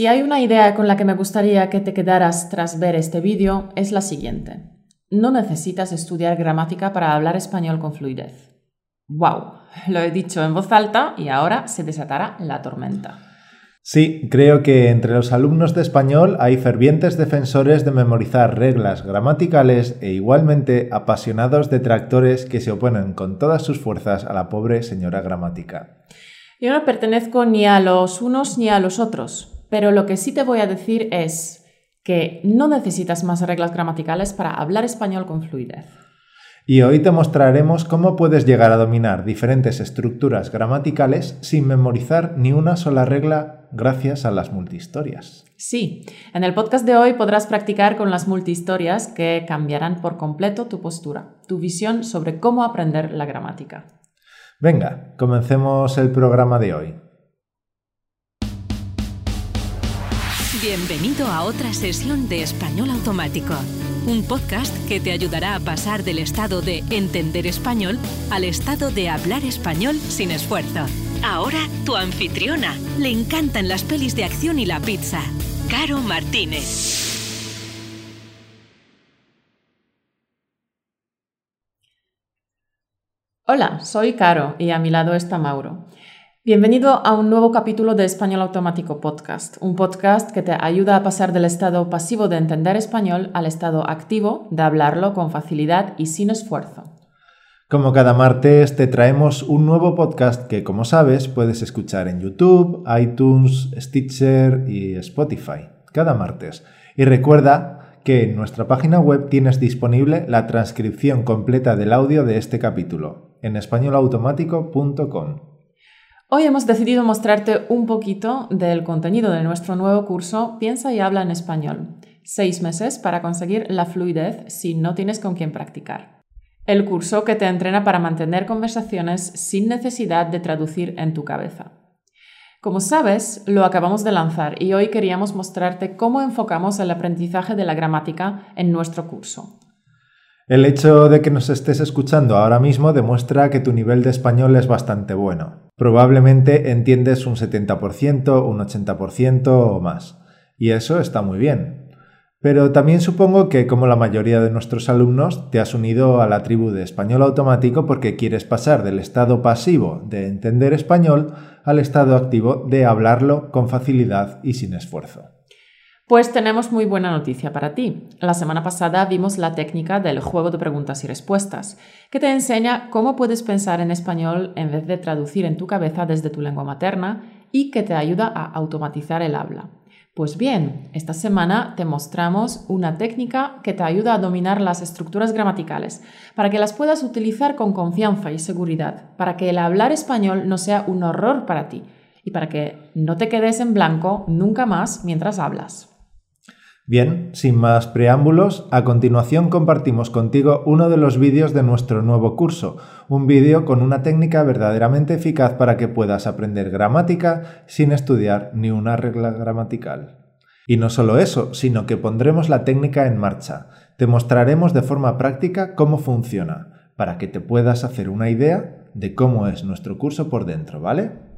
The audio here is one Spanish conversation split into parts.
Si hay una idea con la que me gustaría que te quedaras tras ver este vídeo, es la siguiente. No necesitas estudiar gramática para hablar español con fluidez. ¡Wow! Lo he dicho en voz alta y ahora se desatará la tormenta. Sí, creo que entre los alumnos de español hay fervientes defensores de memorizar reglas gramaticales e igualmente apasionados detractores que se oponen con todas sus fuerzas a la pobre señora gramática. Yo no pertenezco ni a los unos ni a los otros. Pero lo que sí te voy a decir es que no necesitas más reglas gramaticales para hablar español con fluidez. Y hoy te mostraremos cómo puedes llegar a dominar diferentes estructuras gramaticales sin memorizar ni una sola regla gracias a las multihistorias. Sí, en el podcast de hoy podrás practicar con las multihistorias que cambiarán por completo tu postura, tu visión sobre cómo aprender la gramática. Venga, comencemos el programa de hoy. Bienvenido a otra sesión de Español Automático, un podcast que te ayudará a pasar del estado de entender español al estado de hablar español sin esfuerzo. Ahora tu anfitriona. Le encantan las pelis de acción y la pizza. Caro Martínez. Hola, soy Caro y a mi lado está Mauro. Bienvenido a un nuevo capítulo de Español Automático Podcast, un podcast que te ayuda a pasar del estado pasivo de entender español al estado activo de hablarlo con facilidad y sin esfuerzo. Como cada martes te traemos un nuevo podcast que, como sabes, puedes escuchar en YouTube, iTunes, Stitcher y Spotify, cada martes. Y recuerda que en nuestra página web tienes disponible la transcripción completa del audio de este capítulo en españolautomático.com. Hoy hemos decidido mostrarte un poquito del contenido de nuestro nuevo curso Piensa y habla en español. Seis meses para conseguir la fluidez si no tienes con quién practicar. El curso que te entrena para mantener conversaciones sin necesidad de traducir en tu cabeza. Como sabes, lo acabamos de lanzar y hoy queríamos mostrarte cómo enfocamos el aprendizaje de la gramática en nuestro curso. El hecho de que nos estés escuchando ahora mismo demuestra que tu nivel de español es bastante bueno. Probablemente entiendes un 70%, un 80% o más. Y eso está muy bien. Pero también supongo que, como la mayoría de nuestros alumnos, te has unido a la tribu de español automático porque quieres pasar del estado pasivo de entender español al estado activo de hablarlo con facilidad y sin esfuerzo. Pues tenemos muy buena noticia para ti. La semana pasada vimos la técnica del juego de preguntas y respuestas, que te enseña cómo puedes pensar en español en vez de traducir en tu cabeza desde tu lengua materna y que te ayuda a automatizar el habla. Pues bien, esta semana te mostramos una técnica que te ayuda a dominar las estructuras gramaticales, para que las puedas utilizar con confianza y seguridad, para que el hablar español no sea un horror para ti y para que no te quedes en blanco nunca más mientras hablas. Bien, sin más preámbulos, a continuación compartimos contigo uno de los vídeos de nuestro nuevo curso, un vídeo con una técnica verdaderamente eficaz para que puedas aprender gramática sin estudiar ni una regla gramatical. Y no solo eso, sino que pondremos la técnica en marcha. Te mostraremos de forma práctica cómo funciona, para que te puedas hacer una idea de cómo es nuestro curso por dentro, ¿vale?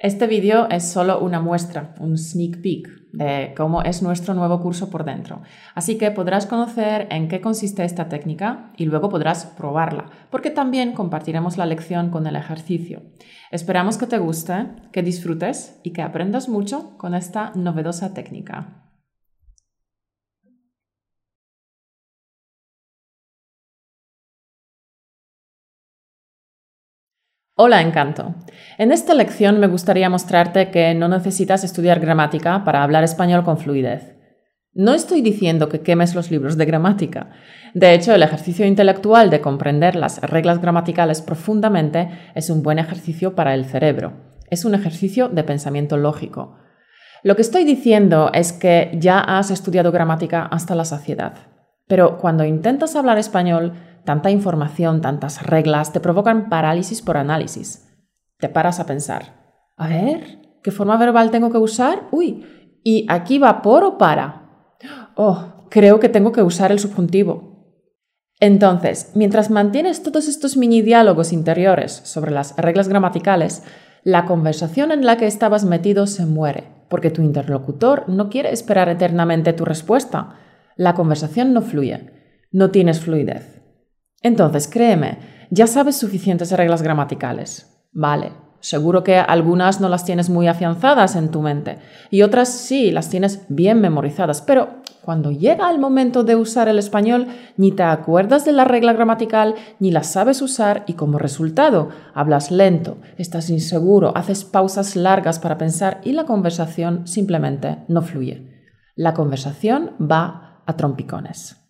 Este vídeo es solo una muestra, un sneak peek de cómo es nuestro nuevo curso por dentro. Así que podrás conocer en qué consiste esta técnica y luego podrás probarla, porque también compartiremos la lección con el ejercicio. Esperamos que te guste, que disfrutes y que aprendas mucho con esta novedosa técnica. Hola, Encanto. En esta lección me gustaría mostrarte que no necesitas estudiar gramática para hablar español con fluidez. No estoy diciendo que quemes los libros de gramática. De hecho, el ejercicio intelectual de comprender las reglas gramaticales profundamente es un buen ejercicio para el cerebro. Es un ejercicio de pensamiento lógico. Lo que estoy diciendo es que ya has estudiado gramática hasta la saciedad. Pero cuando intentas hablar español, tanta información, tantas reglas, te provocan parálisis por análisis. Te paras a pensar, a ver, ¿qué forma verbal tengo que usar? Uy, ¿y aquí va por o para? Oh, creo que tengo que usar el subjuntivo. Entonces, mientras mantienes todos estos mini diálogos interiores sobre las reglas gramaticales, la conversación en la que estabas metido se muere porque tu interlocutor no quiere esperar eternamente tu respuesta. La conversación no fluye, no tienes fluidez. Entonces, créeme, ya sabes suficientes reglas gramaticales. Vale, seguro que algunas no las tienes muy afianzadas en tu mente y otras sí las tienes bien memorizadas, pero cuando llega el momento de usar el español, ni te acuerdas de la regla gramatical, ni la sabes usar y como resultado hablas lento, estás inseguro, haces pausas largas para pensar y la conversación simplemente no fluye. La conversación va a trompicones.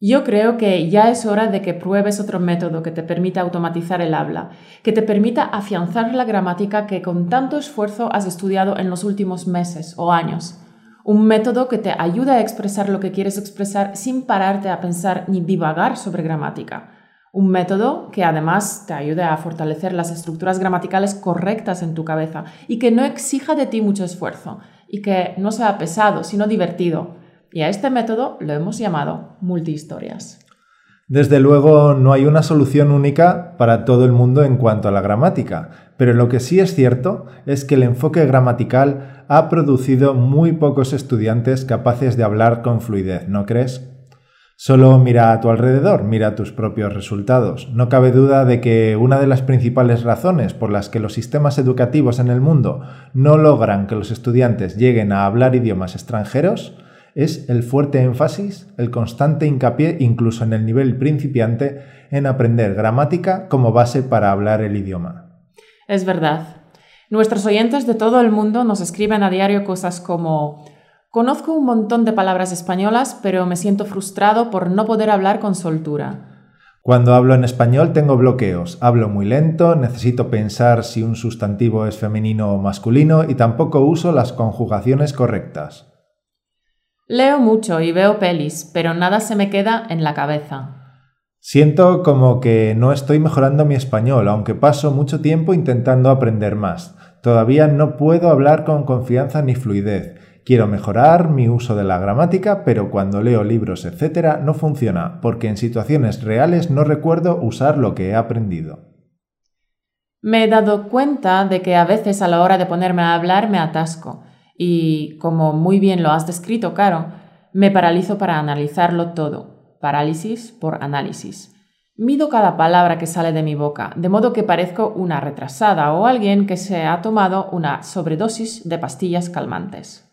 Yo creo que ya es hora de que pruebes otro método que te permita automatizar el habla, que te permita afianzar la gramática que con tanto esfuerzo has estudiado en los últimos meses o años. Un método que te ayude a expresar lo que quieres expresar sin pararte a pensar ni divagar sobre gramática. Un método que además te ayude a fortalecer las estructuras gramaticales correctas en tu cabeza y que no exija de ti mucho esfuerzo y que no sea pesado, sino divertido y a este método lo hemos llamado multihistorias. Desde luego no hay una solución única para todo el mundo en cuanto a la gramática, pero lo que sí es cierto es que el enfoque gramatical ha producido muy pocos estudiantes capaces de hablar con fluidez, ¿no crees? Solo mira a tu alrededor, mira tus propios resultados. No cabe duda de que una de las principales razones por las que los sistemas educativos en el mundo no logran que los estudiantes lleguen a hablar idiomas extranjeros es el fuerte énfasis, el constante hincapié, incluso en el nivel principiante, en aprender gramática como base para hablar el idioma. Es verdad. Nuestros oyentes de todo el mundo nos escriben a diario cosas como Conozco un montón de palabras españolas, pero me siento frustrado por no poder hablar con soltura. Cuando hablo en español tengo bloqueos, hablo muy lento, necesito pensar si un sustantivo es femenino o masculino y tampoco uso las conjugaciones correctas. Leo mucho y veo pelis, pero nada se me queda en la cabeza. Siento como que no estoy mejorando mi español, aunque paso mucho tiempo intentando aprender más. Todavía no puedo hablar con confianza ni fluidez. Quiero mejorar mi uso de la gramática, pero cuando leo libros, etc., no funciona, porque en situaciones reales no recuerdo usar lo que he aprendido. Me he dado cuenta de que a veces a la hora de ponerme a hablar me atasco y, como muy bien lo has descrito, Caro, me paralizo para analizarlo todo. Parálisis por análisis. Mido cada palabra que sale de mi boca, de modo que parezco una retrasada o alguien que se ha tomado una sobredosis de pastillas calmantes.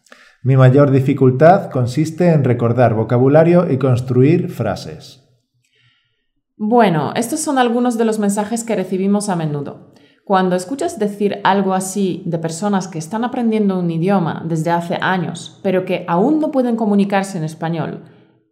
Mi mayor dificultad consiste en recordar vocabulario y construir frases. Bueno, estos son algunos de los mensajes que recibimos a menudo. Cuando escuchas decir algo así de personas que están aprendiendo un idioma desde hace años, pero que aún no pueden comunicarse en español,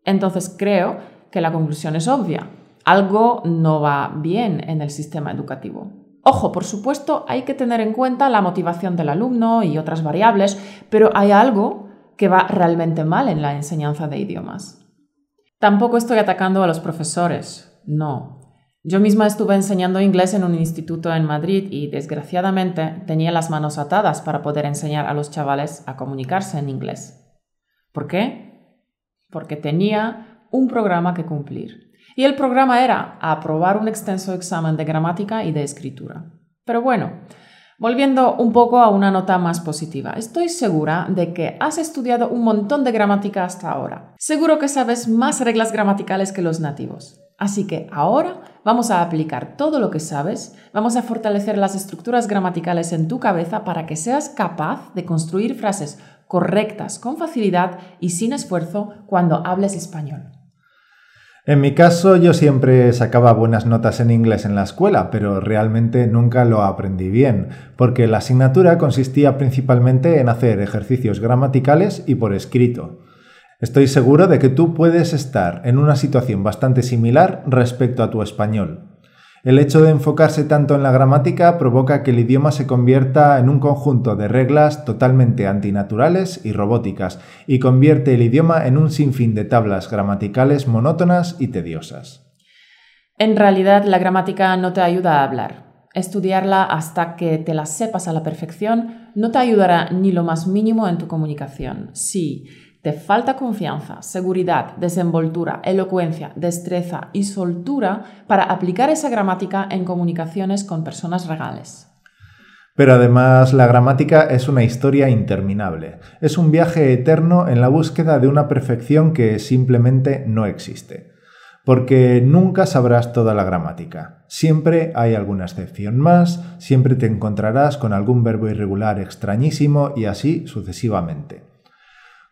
entonces creo que la conclusión es obvia. Algo no va bien en el sistema educativo. Ojo, por supuesto, hay que tener en cuenta la motivación del alumno y otras variables, pero hay algo que va realmente mal en la enseñanza de idiomas. Tampoco estoy atacando a los profesores, no. Yo misma estuve enseñando inglés en un instituto en Madrid y desgraciadamente tenía las manos atadas para poder enseñar a los chavales a comunicarse en inglés. ¿Por qué? Porque tenía un programa que cumplir. Y el programa era aprobar un extenso examen de gramática y de escritura. Pero bueno, volviendo un poco a una nota más positiva, estoy segura de que has estudiado un montón de gramática hasta ahora. Seguro que sabes más reglas gramaticales que los nativos. Así que ahora vamos a aplicar todo lo que sabes, vamos a fortalecer las estructuras gramaticales en tu cabeza para que seas capaz de construir frases correctas con facilidad y sin esfuerzo cuando hables español. En mi caso yo siempre sacaba buenas notas en inglés en la escuela, pero realmente nunca lo aprendí bien, porque la asignatura consistía principalmente en hacer ejercicios gramaticales y por escrito. Estoy seguro de que tú puedes estar en una situación bastante similar respecto a tu español. El hecho de enfocarse tanto en la gramática provoca que el idioma se convierta en un conjunto de reglas totalmente antinaturales y robóticas, y convierte el idioma en un sinfín de tablas gramaticales monótonas y tediosas. En realidad, la gramática no te ayuda a hablar. Estudiarla hasta que te la sepas a la perfección no te ayudará ni lo más mínimo en tu comunicación. Sí, te falta confianza, seguridad, desenvoltura, elocuencia, destreza y soltura para aplicar esa gramática en comunicaciones con personas regales. Pero además la gramática es una historia interminable, es un viaje eterno en la búsqueda de una perfección que simplemente no existe. Porque nunca sabrás toda la gramática. Siempre hay alguna excepción más, siempre te encontrarás con algún verbo irregular extrañísimo y así sucesivamente.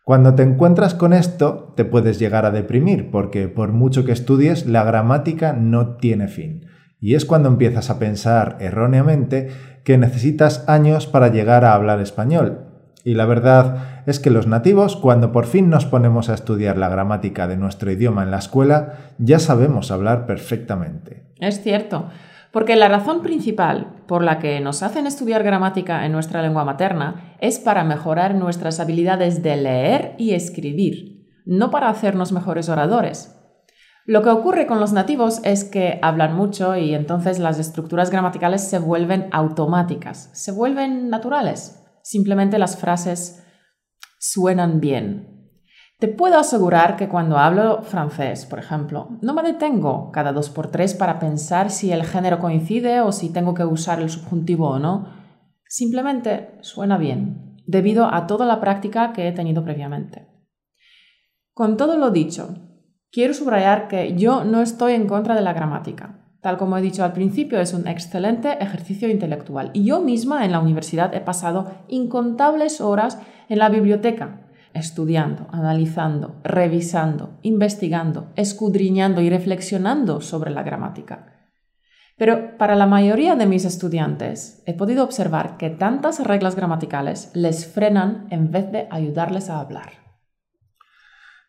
Cuando te encuentras con esto, te puedes llegar a deprimir, porque por mucho que estudies, la gramática no tiene fin. Y es cuando empiezas a pensar erróneamente que necesitas años para llegar a hablar español. Y la verdad es que los nativos, cuando por fin nos ponemos a estudiar la gramática de nuestro idioma en la escuela, ya sabemos hablar perfectamente. Es cierto, porque la razón principal por la que nos hacen estudiar gramática en nuestra lengua materna es para mejorar nuestras habilidades de leer y escribir, no para hacernos mejores oradores. Lo que ocurre con los nativos es que hablan mucho y entonces las estructuras gramaticales se vuelven automáticas, se vuelven naturales. Simplemente las frases suenan bien. Te puedo asegurar que cuando hablo francés, por ejemplo, no me detengo cada dos por tres para pensar si el género coincide o si tengo que usar el subjuntivo o no. Simplemente suena bien, debido a toda la práctica que he tenido previamente. Con todo lo dicho, Quiero subrayar que yo no estoy en contra de la gramática. Tal como he dicho al principio, es un excelente ejercicio intelectual. Y yo misma en la universidad he pasado incontables horas en la biblioteca, estudiando, analizando, revisando, investigando, escudriñando y reflexionando sobre la gramática. Pero para la mayoría de mis estudiantes he podido observar que tantas reglas gramaticales les frenan en vez de ayudarles a hablar.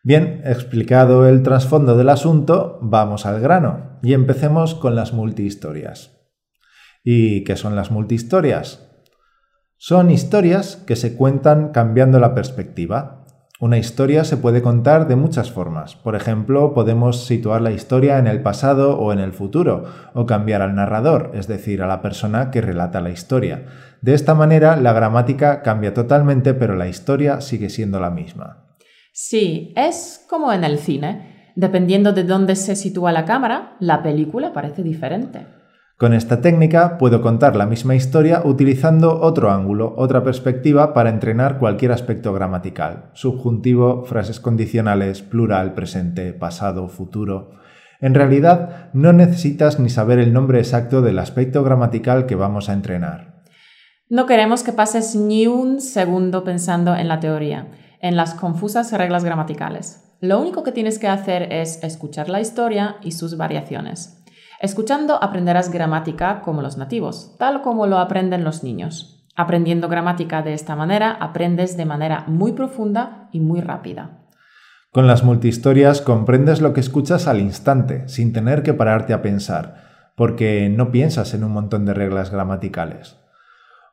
Bien, explicado el trasfondo del asunto, vamos al grano y empecemos con las multihistorias. ¿Y qué son las multihistorias? Son historias que se cuentan cambiando la perspectiva. Una historia se puede contar de muchas formas. Por ejemplo, podemos situar la historia en el pasado o en el futuro, o cambiar al narrador, es decir, a la persona que relata la historia. De esta manera, la gramática cambia totalmente, pero la historia sigue siendo la misma. Sí, es como en el cine. Dependiendo de dónde se sitúa la cámara, la película parece diferente. Con esta técnica puedo contar la misma historia utilizando otro ángulo, otra perspectiva para entrenar cualquier aspecto gramatical. Subjuntivo, frases condicionales, plural, presente, pasado, futuro. En realidad, no necesitas ni saber el nombre exacto del aspecto gramatical que vamos a entrenar. No queremos que pases ni un segundo pensando en la teoría en las confusas reglas gramaticales. Lo único que tienes que hacer es escuchar la historia y sus variaciones. Escuchando aprenderás gramática como los nativos, tal como lo aprenden los niños. Aprendiendo gramática de esta manera, aprendes de manera muy profunda y muy rápida. Con las multihistorias comprendes lo que escuchas al instante, sin tener que pararte a pensar, porque no piensas en un montón de reglas gramaticales.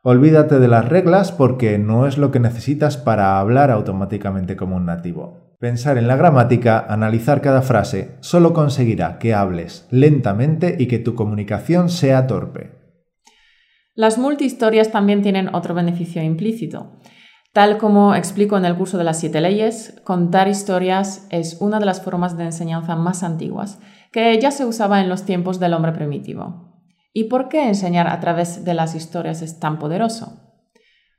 Olvídate de las reglas porque no es lo que necesitas para hablar automáticamente como un nativo. Pensar en la gramática, analizar cada frase, solo conseguirá que hables lentamente y que tu comunicación sea torpe. Las multihistorias también tienen otro beneficio implícito. Tal como explico en el curso de las siete leyes, contar historias es una de las formas de enseñanza más antiguas, que ya se usaba en los tiempos del hombre primitivo. ¿Y por qué enseñar a través de las historias es tan poderoso?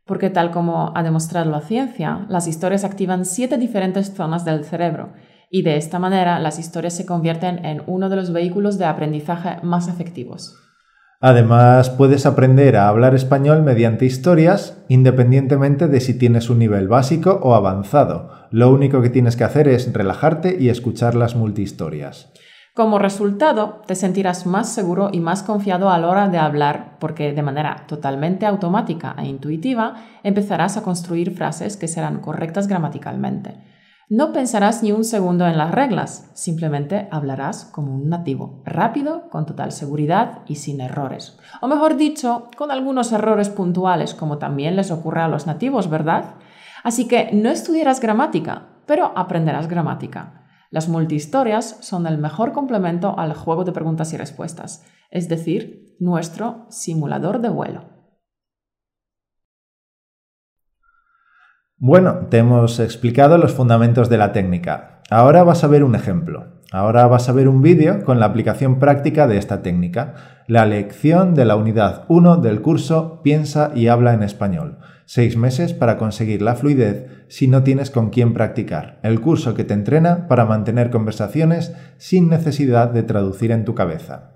Porque tal como ha demostrado la ciencia, las historias activan siete diferentes zonas del cerebro y de esta manera las historias se convierten en uno de los vehículos de aprendizaje más efectivos. Además, puedes aprender a hablar español mediante historias independientemente de si tienes un nivel básico o avanzado. Lo único que tienes que hacer es relajarte y escuchar las multihistorias. Como resultado, te sentirás más seguro y más confiado a la hora de hablar porque de manera totalmente automática e intuitiva empezarás a construir frases que serán correctas gramaticalmente. No pensarás ni un segundo en las reglas, simplemente hablarás como un nativo, rápido, con total seguridad y sin errores. O mejor dicho, con algunos errores puntuales, como también les ocurre a los nativos, ¿verdad? Así que no estudiarás gramática, pero aprenderás gramática. Las multihistorias son el mejor complemento al juego de preguntas y respuestas, es decir, nuestro simulador de vuelo. Bueno, te hemos explicado los fundamentos de la técnica. Ahora vas a ver un ejemplo. Ahora vas a ver un vídeo con la aplicación práctica de esta técnica, la lección de la unidad 1 del curso Piensa y habla en español. Seis meses para conseguir la fluidez si no tienes con quién practicar. El curso que te entrena para mantener conversaciones sin necesidad de traducir en tu cabeza.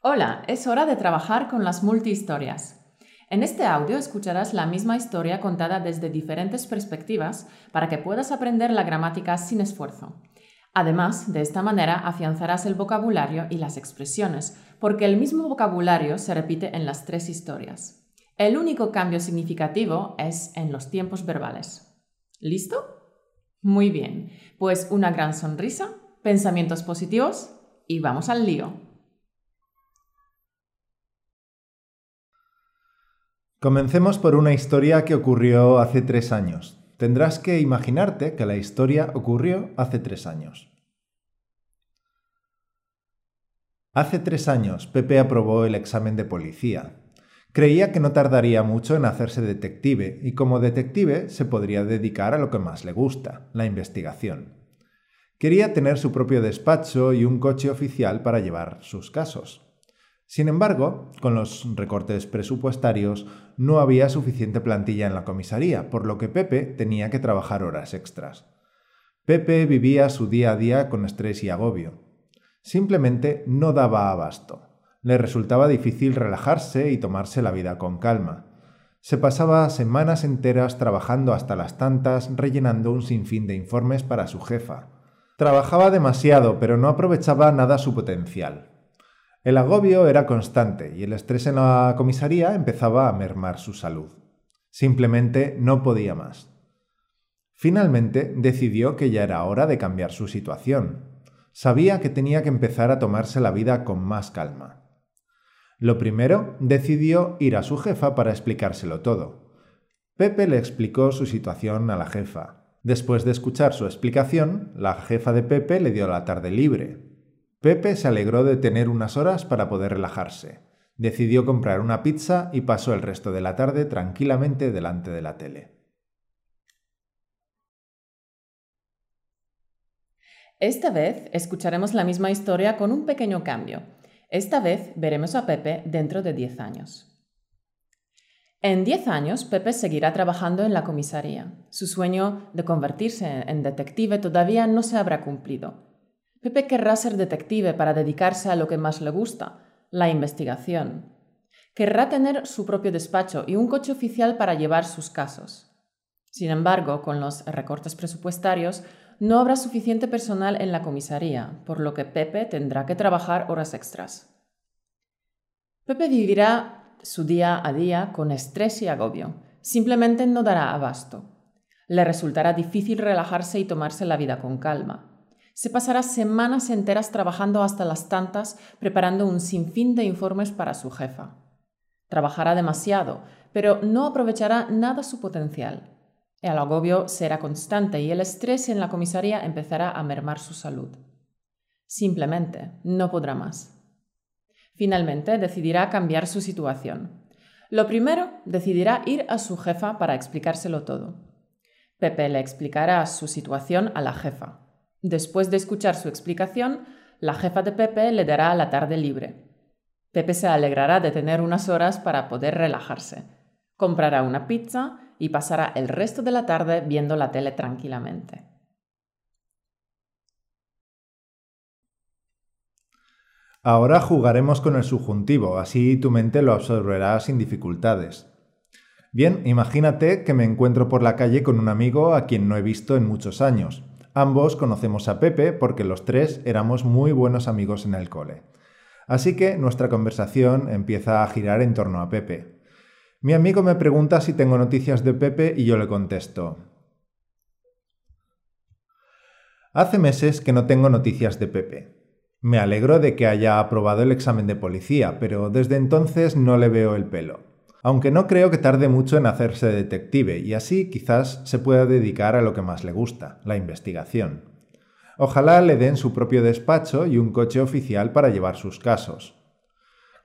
Hola, es hora de trabajar con las multihistorias. En este audio escucharás la misma historia contada desde diferentes perspectivas para que puedas aprender la gramática sin esfuerzo. Además, de esta manera afianzarás el vocabulario y las expresiones, porque el mismo vocabulario se repite en las tres historias. El único cambio significativo es en los tiempos verbales. ¿Listo? Muy bien, pues una gran sonrisa, pensamientos positivos y vamos al lío. Comencemos por una historia que ocurrió hace tres años. Tendrás que imaginarte que la historia ocurrió hace tres años. Hace tres años Pepe aprobó el examen de policía. Creía que no tardaría mucho en hacerse detective y como detective se podría dedicar a lo que más le gusta, la investigación. Quería tener su propio despacho y un coche oficial para llevar sus casos. Sin embargo, con los recortes presupuestarios no había suficiente plantilla en la comisaría, por lo que Pepe tenía que trabajar horas extras. Pepe vivía su día a día con estrés y agobio. Simplemente no daba abasto. Le resultaba difícil relajarse y tomarse la vida con calma. Se pasaba semanas enteras trabajando hasta las tantas, rellenando un sinfín de informes para su jefa. Trabajaba demasiado, pero no aprovechaba nada su potencial. El agobio era constante y el estrés en la comisaría empezaba a mermar su salud. Simplemente no podía más. Finalmente decidió que ya era hora de cambiar su situación. Sabía que tenía que empezar a tomarse la vida con más calma. Lo primero, decidió ir a su jefa para explicárselo todo. Pepe le explicó su situación a la jefa. Después de escuchar su explicación, la jefa de Pepe le dio la tarde libre, Pepe se alegró de tener unas horas para poder relajarse. Decidió comprar una pizza y pasó el resto de la tarde tranquilamente delante de la tele. Esta vez escucharemos la misma historia con un pequeño cambio. Esta vez veremos a Pepe dentro de 10 años. En 10 años, Pepe seguirá trabajando en la comisaría. Su sueño de convertirse en detective todavía no se habrá cumplido, Pepe querrá ser detective para dedicarse a lo que más le gusta, la investigación. Querrá tener su propio despacho y un coche oficial para llevar sus casos. Sin embargo, con los recortes presupuestarios, no habrá suficiente personal en la comisaría, por lo que Pepe tendrá que trabajar horas extras. Pepe vivirá su día a día con estrés y agobio. Simplemente no dará abasto. Le resultará difícil relajarse y tomarse la vida con calma. Se pasará semanas enteras trabajando hasta las tantas, preparando un sinfín de informes para su jefa. Trabajará demasiado, pero no aprovechará nada su potencial. El agobio será constante y el estrés en la comisaría empezará a mermar su salud. Simplemente no podrá más. Finalmente decidirá cambiar su situación. Lo primero, decidirá ir a su jefa para explicárselo todo. Pepe le explicará su situación a la jefa. Después de escuchar su explicación, la jefa de Pepe le dará la tarde libre. Pepe se alegrará de tener unas horas para poder relajarse. Comprará una pizza y pasará el resto de la tarde viendo la tele tranquilamente. Ahora jugaremos con el subjuntivo, así tu mente lo absorberá sin dificultades. Bien, imagínate que me encuentro por la calle con un amigo a quien no he visto en muchos años. Ambos conocemos a Pepe porque los tres éramos muy buenos amigos en el cole. Así que nuestra conversación empieza a girar en torno a Pepe. Mi amigo me pregunta si tengo noticias de Pepe y yo le contesto. Hace meses que no tengo noticias de Pepe. Me alegro de que haya aprobado el examen de policía, pero desde entonces no le veo el pelo aunque no creo que tarde mucho en hacerse detective y así quizás se pueda dedicar a lo que más le gusta, la investigación. Ojalá le den su propio despacho y un coche oficial para llevar sus casos.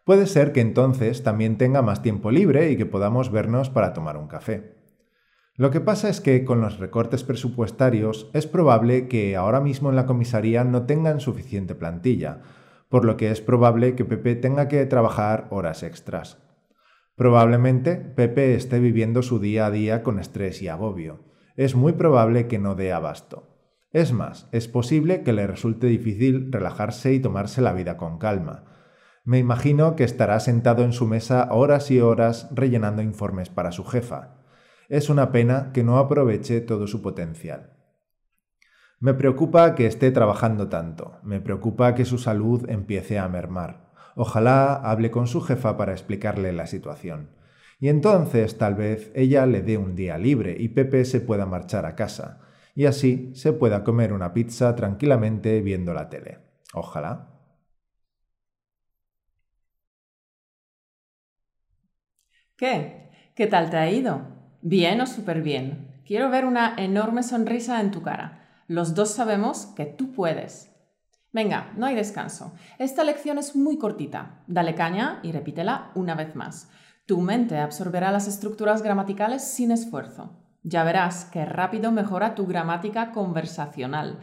Puede ser que entonces también tenga más tiempo libre y que podamos vernos para tomar un café. Lo que pasa es que con los recortes presupuestarios es probable que ahora mismo en la comisaría no tengan suficiente plantilla, por lo que es probable que Pepe tenga que trabajar horas extras. Probablemente Pepe esté viviendo su día a día con estrés y agobio. Es muy probable que no dé abasto. Es más, es posible que le resulte difícil relajarse y tomarse la vida con calma. Me imagino que estará sentado en su mesa horas y horas rellenando informes para su jefa. Es una pena que no aproveche todo su potencial. Me preocupa que esté trabajando tanto, me preocupa que su salud empiece a mermar. Ojalá hable con su jefa para explicarle la situación. Y entonces tal vez ella le dé un día libre y Pepe se pueda marchar a casa, y así se pueda comer una pizza tranquilamente viendo la tele. Ojalá. ¿Qué? ¿Qué tal te ha ido? ¿Bien o súper bien? Quiero ver una enorme sonrisa en tu cara. Los dos sabemos que tú puedes. Venga, no hay descanso. Esta lección es muy cortita. Dale caña y repítela una vez más. Tu mente absorberá las estructuras gramaticales sin esfuerzo. Ya verás que rápido mejora tu gramática conversacional.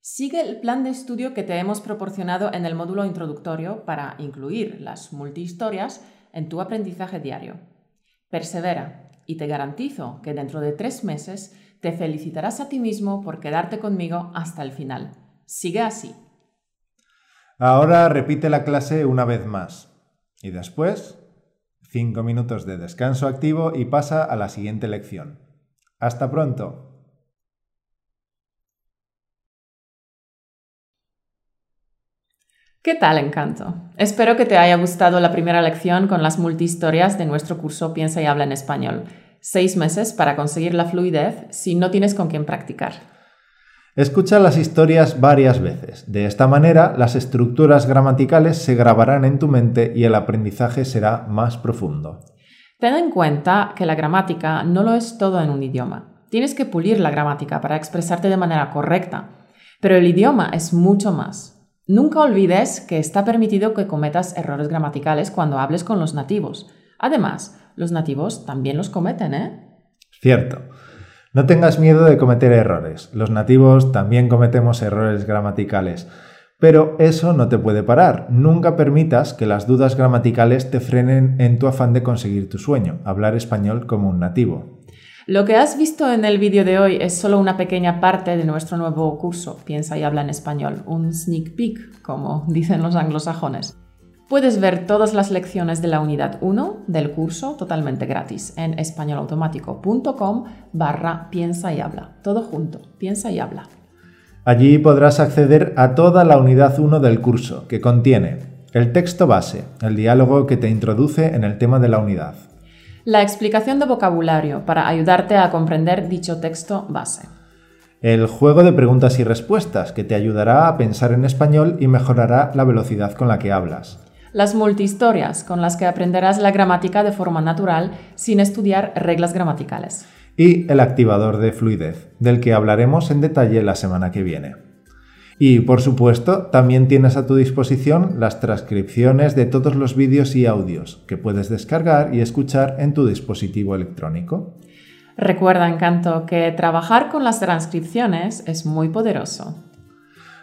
Sigue el plan de estudio que te hemos proporcionado en el módulo introductorio para incluir las multihistorias en tu aprendizaje diario. Persevera y te garantizo que dentro de tres meses te felicitarás a ti mismo por quedarte conmigo hasta el final. Sigue así. Ahora repite la clase una vez más. Y después, cinco minutos de descanso activo y pasa a la siguiente lección. Hasta pronto. ¿Qué tal, Encanto? Espero que te haya gustado la primera lección con las multihistorias de nuestro curso Piensa y habla en español. Seis meses para conseguir la fluidez si no tienes con quién practicar. Escucha las historias varias veces. De esta manera, las estructuras gramaticales se grabarán en tu mente y el aprendizaje será más profundo. Ten en cuenta que la gramática no lo es todo en un idioma. Tienes que pulir la gramática para expresarte de manera correcta, pero el idioma es mucho más. Nunca olvides que está permitido que cometas errores gramaticales cuando hables con los nativos. Además, los nativos también los cometen, ¿eh? Cierto. No tengas miedo de cometer errores. Los nativos también cometemos errores gramaticales. Pero eso no te puede parar. Nunca permitas que las dudas gramaticales te frenen en tu afán de conseguir tu sueño, hablar español como un nativo. Lo que has visto en el vídeo de hoy es solo una pequeña parte de nuestro nuevo curso, Piensa y habla en español, un sneak peek, como dicen los anglosajones. Puedes ver todas las lecciones de la unidad 1 del curso totalmente gratis en españolautomático.com barra piensa y habla. Todo junto, piensa y habla. Allí podrás acceder a toda la unidad 1 del curso, que contiene el texto base, el diálogo que te introduce en el tema de la unidad. La explicación de vocabulario para ayudarte a comprender dicho texto base. El juego de preguntas y respuestas que te ayudará a pensar en español y mejorará la velocidad con la que hablas las multihistorias con las que aprenderás la gramática de forma natural sin estudiar reglas gramaticales. Y el activador de fluidez, del que hablaremos en detalle la semana que viene. Y por supuesto, también tienes a tu disposición las transcripciones de todos los vídeos y audios que puedes descargar y escuchar en tu dispositivo electrónico. Recuerda, Encanto, que trabajar con las transcripciones es muy poderoso.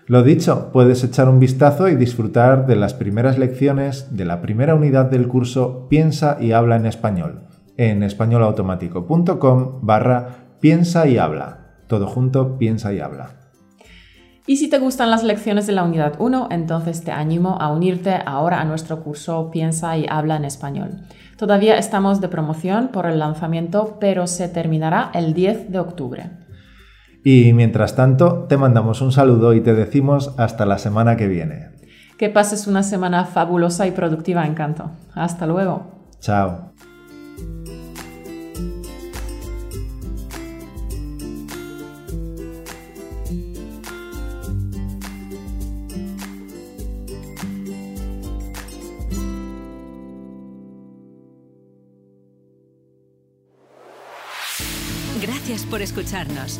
Lo dicho, puedes echar un vistazo y disfrutar de las primeras lecciones de la primera unidad del curso Piensa y habla en español en españolautomático.com barra piensa y habla. Todo junto, piensa y habla. Y si te gustan las lecciones de la unidad 1, entonces te animo a unirte ahora a nuestro curso Piensa y habla en español. Todavía estamos de promoción por el lanzamiento, pero se terminará el 10 de octubre. Y mientras tanto, te mandamos un saludo y te decimos hasta la semana que viene. Que pases una semana fabulosa y productiva, encanto. Hasta luego. Chao. Gracias por escucharnos.